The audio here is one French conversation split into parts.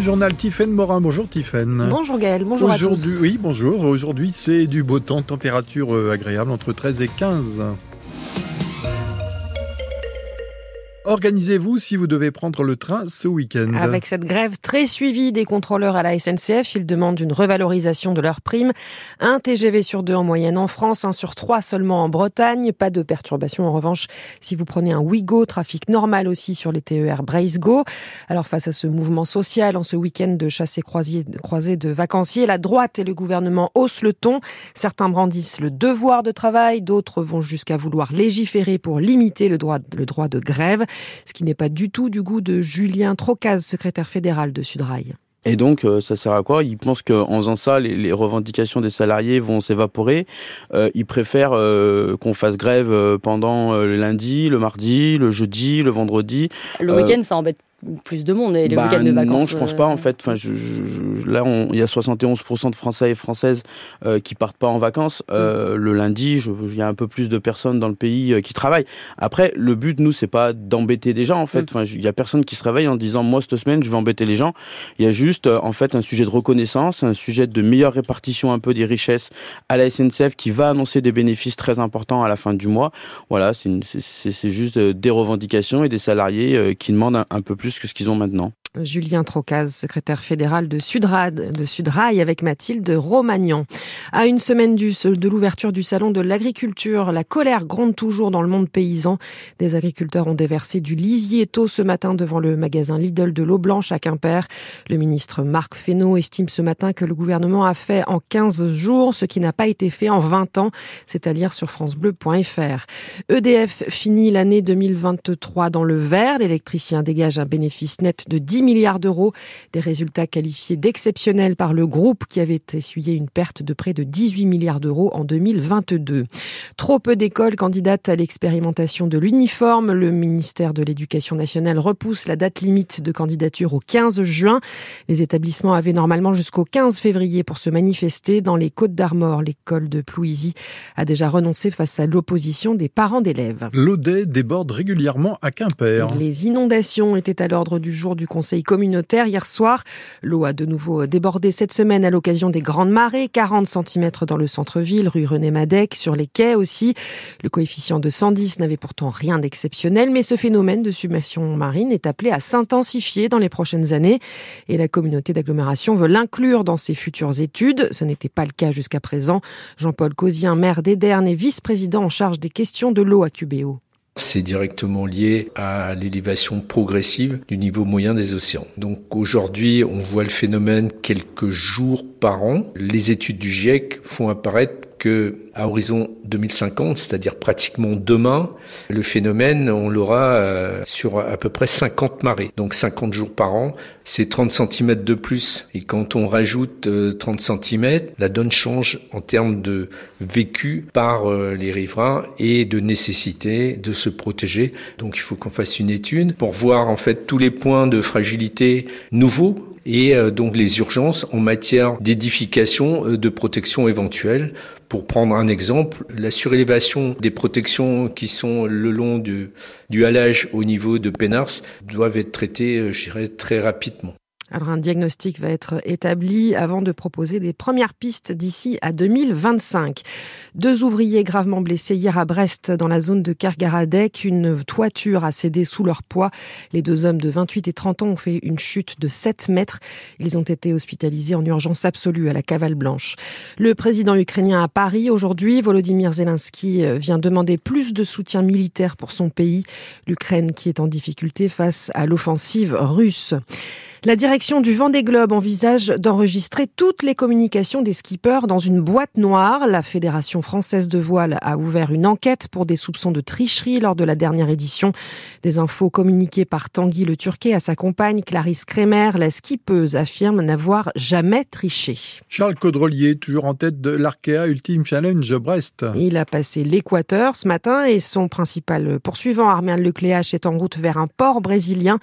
Le journal Tiffaine Morin. Bonjour Tiffaine. Bonjour Gaël, bonjour à tous. Oui, bonjour. Aujourd'hui, c'est du beau temps, température euh, agréable entre 13 et 15. Organisez-vous si vous devez prendre le train ce week-end. Avec cette grève très suivie des contrôleurs à la SNCF, ils demandent une revalorisation de leurs primes. Un TGV sur deux en moyenne en France, un sur trois seulement en Bretagne. Pas de perturbation en revanche si vous prenez un Ouigo, trafic normal aussi sur les TER Brace-Go. Alors face à ce mouvement social en ce week-end de chasse et de vacanciers, la droite et le gouvernement haussent le ton. Certains brandissent le devoir de travail, d'autres vont jusqu'à vouloir légiférer pour limiter le droit, le droit de grève ce qui n'est pas du tout du goût de Julien Trocaz, secrétaire fédéral de Sudrail. Et donc, euh, ça sert à quoi? Ils pensent qu'en faisant ça, les, revendications des salariés vont s'évaporer. Euh, ils préfèrent euh, qu'on fasse grève pendant le lundi, le mardi, le jeudi, le vendredi. Le week-end, ça embête plus de monde et le bah, week-end de vacances. Non, je pense pas en fait. Enfin, je, je, là, il y a 71% de Français et Françaises euh, qui partent pas en vacances. Euh, mm. Le lundi, il y a un peu plus de personnes dans le pays euh, qui travaillent. Après, le but, nous, c'est pas d'embêter des gens en fait. Mm. Enfin, il y a personne qui se réveille en disant moi cette semaine, je vais embêter les gens. Il y a juste euh, en fait un sujet de reconnaissance, un sujet de meilleure répartition un peu des richesses à la SNCF qui va annoncer des bénéfices très importants à la fin du mois. Voilà, c'est juste des revendications et des salariés qui demandent un, un peu plus que ce qu'ils ont maintenant. Julien Trocaz, secrétaire fédéral de Sudrad, de Sudrail avec Mathilde Romagnan. À une semaine de l'ouverture du salon de l'agriculture, la colère gronde toujours dans le monde paysan. Des agriculteurs ont déversé du lisier tôt ce matin devant le magasin Lidl de l'eau blanche à Quimper. Le ministre Marc Fesneau estime ce matin que le gouvernement a fait en 15 jours ce qui n'a pas été fait en 20 ans. C'est à lire sur francebleu.fr. EDF finit l'année 2023 dans le vert. L'électricien dégage un bénéfice net de 10 milliards d'euros, des résultats qualifiés d'exceptionnels par le groupe qui avait essuyé une perte de près de 18 milliards d'euros en 2022. Trop peu d'écoles candidatent à l'expérimentation de l'uniforme. Le ministère de l'Éducation nationale repousse la date limite de candidature au 15 juin. Les établissements avaient normalement jusqu'au 15 février pour se manifester. Dans les Côtes d'Armor, l'école de Plouisy a déjà renoncé face à l'opposition des parents d'élèves. L'Audet déborde régulièrement à Quimper. Les inondations étaient à l'ordre du jour du conseil communautaire hier soir. L'eau a de nouveau débordé cette semaine à l'occasion des grandes marées, 40 cm dans le centre-ville, rue René Madec, sur les quais aussi. Le coefficient de 110 n'avait pourtant rien d'exceptionnel, mais ce phénomène de submersion marine est appelé à s'intensifier dans les prochaines années et la communauté d'agglomération veut l'inclure dans ses futures études. Ce n'était pas le cas jusqu'à présent. Jean-Paul Causien, maire d'Ederne et vice-président en charge des questions de l'eau à Cubéo. C'est directement lié à l'élévation progressive du niveau moyen des océans. Donc aujourd'hui, on voit le phénomène quelques jours par an. Les études du GIEC font apparaître que à horizon 2050, c'est-à-dire pratiquement demain, le phénomène, on l'aura euh, sur à peu près 50 marées. Donc 50 jours par an, c'est 30 cm de plus. Et quand on rajoute 30 euh, cm, la donne change en termes de vécu par euh, les riverains et de nécessité de se protéger. Donc il faut qu'on fasse une étude pour voir en fait tous les points de fragilité nouveaux et euh, donc les urgences en matière d'édification, euh, de protection éventuelle. Pour prendre un exemple, la surélévation des protections qui sont le long du, du halage au niveau de Pénars doivent être traitées, euh, je très rapidement. Alors un diagnostic va être établi avant de proposer des premières pistes d'ici à 2025. Deux ouvriers gravement blessés hier à Brest dans la zone de Kergaradec. Une toiture a cédé sous leur poids. Les deux hommes de 28 et 30 ans ont fait une chute de 7 mètres. Ils ont été hospitalisés en urgence absolue à la cavale blanche. Le président ukrainien à Paris aujourd'hui, Volodymyr Zelensky euh, vient demander plus de soutien militaire pour son pays. L'Ukraine qui est en difficulté face à l'offensive russe. La direction du Vendée Globe envisage d'enregistrer toutes les communications des skippers dans une boîte noire. La Fédération française de voile a ouvert une enquête pour des soupçons de tricherie lors de la dernière édition. Des infos communiquées par Tanguy Le Turquet à sa compagne Clarisse Kremer, la skippeuse affirme n'avoir jamais triché. Charles Caudrelier, toujours en tête de l'Arkea Ultime Challenge Brest. Il a passé l'équateur ce matin et son principal poursuivant, Armand Lecléache, est en route vers un port brésilien.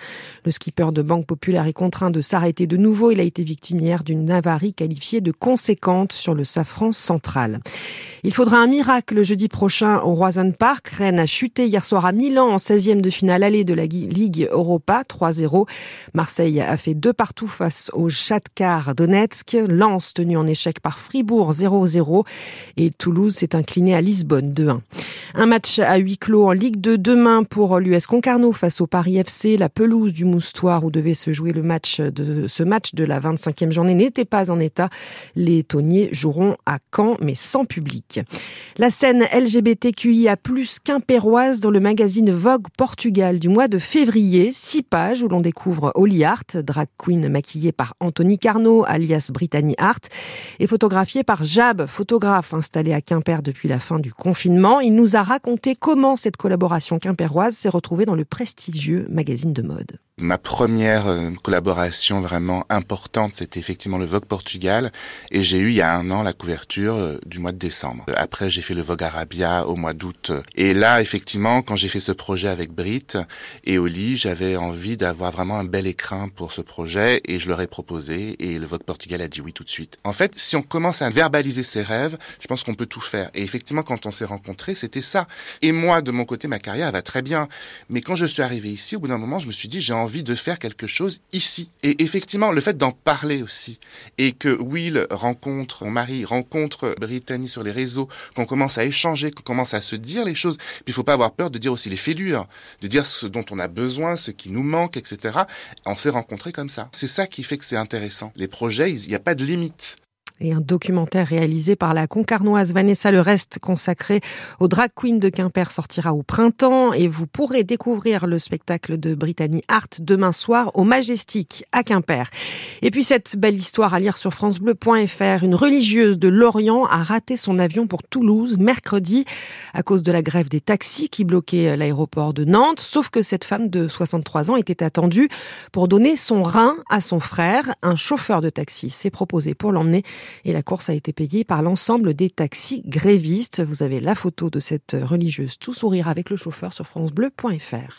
Le skipper de Banque Populaire est contraint de s'arrêter de nouveau. Il a été victime hier d'une avarie qualifiée de conséquente sur le safran central. Il faudra un miracle jeudi prochain au Roison Park. Rennes a chuté hier soir à Milan en 16e de finale allée de la Ligue Europa 3-0. Marseille a fait deux partout face au Shakhtar Donetsk. Lens tenu en échec par Fribourg 0-0 et Toulouse s'est incliné à Lisbonne 2-1. Un match à huis clos en Ligue 2 demain pour l'US Concarneau face au Paris FC. La pelouse du Moustoir où devait se jouer le match de ce match de la 25e journée n'était pas en état. Les Tonniers joueront à Caen mais sans public. La scène LGBTQIA+ quimpéroise dans le magazine Vogue Portugal du mois de février, six pages où l'on découvre Holly Hart, drag queen maquillée par Anthony Carnot alias Brittany Hart et photographiée par Jab, photographe installé à Quimper depuis la fin du confinement. Il nous a raconté comment cette collaboration quimpéroise s'est retrouvée dans le prestigieux magazine de mode. Ma première euh, collaboration vraiment importante, c'était effectivement le Vogue Portugal, et j'ai eu il y a un an la couverture euh, du mois de décembre. Euh, après, j'ai fait le Vogue Arabia au mois d'août. Et là, effectivement, quand j'ai fait ce projet avec Brit et Oli, j'avais envie d'avoir vraiment un bel écrin pour ce projet, et je leur ai proposé, et le Vogue Portugal a dit oui tout de suite. En fait, si on commence à verbaliser ses rêves, je pense qu'on peut tout faire. Et effectivement, quand on s'est rencontrés, c'était ça. Et moi, de mon côté, ma carrière va très bien. Mais quand je suis arrivé ici, au bout d'un moment, je me suis dit, j'ai de faire quelque chose ici. Et effectivement, le fait d'en parler aussi, et que Will rencontre, mon mari rencontre Brittany sur les réseaux, qu'on commence à échanger, qu'on commence à se dire les choses, puis il faut pas avoir peur de dire aussi les fêlures, de dire ce dont on a besoin, ce qui nous manque, etc. On s'est rencontrés comme ça. C'est ça qui fait que c'est intéressant. Les projets, il n'y a pas de limite et un documentaire réalisé par la concarnoise Vanessa Le Reste consacré au drag queen de Quimper sortira au printemps et vous pourrez découvrir le spectacle de Brittany Art demain soir au Majestic à Quimper. Et puis cette belle histoire à lire sur francebleu.fr, une religieuse de Lorient a raté son avion pour Toulouse mercredi à cause de la grève des taxis qui bloquait l'aéroport de Nantes, sauf que cette femme de 63 ans était attendue pour donner son rein à son frère. Un chauffeur de taxi s'est proposé pour l'emmener et la course a été payée par l'ensemble des taxis grévistes. Vous avez la photo de cette religieuse tout sourire avec le chauffeur sur francebleu.fr.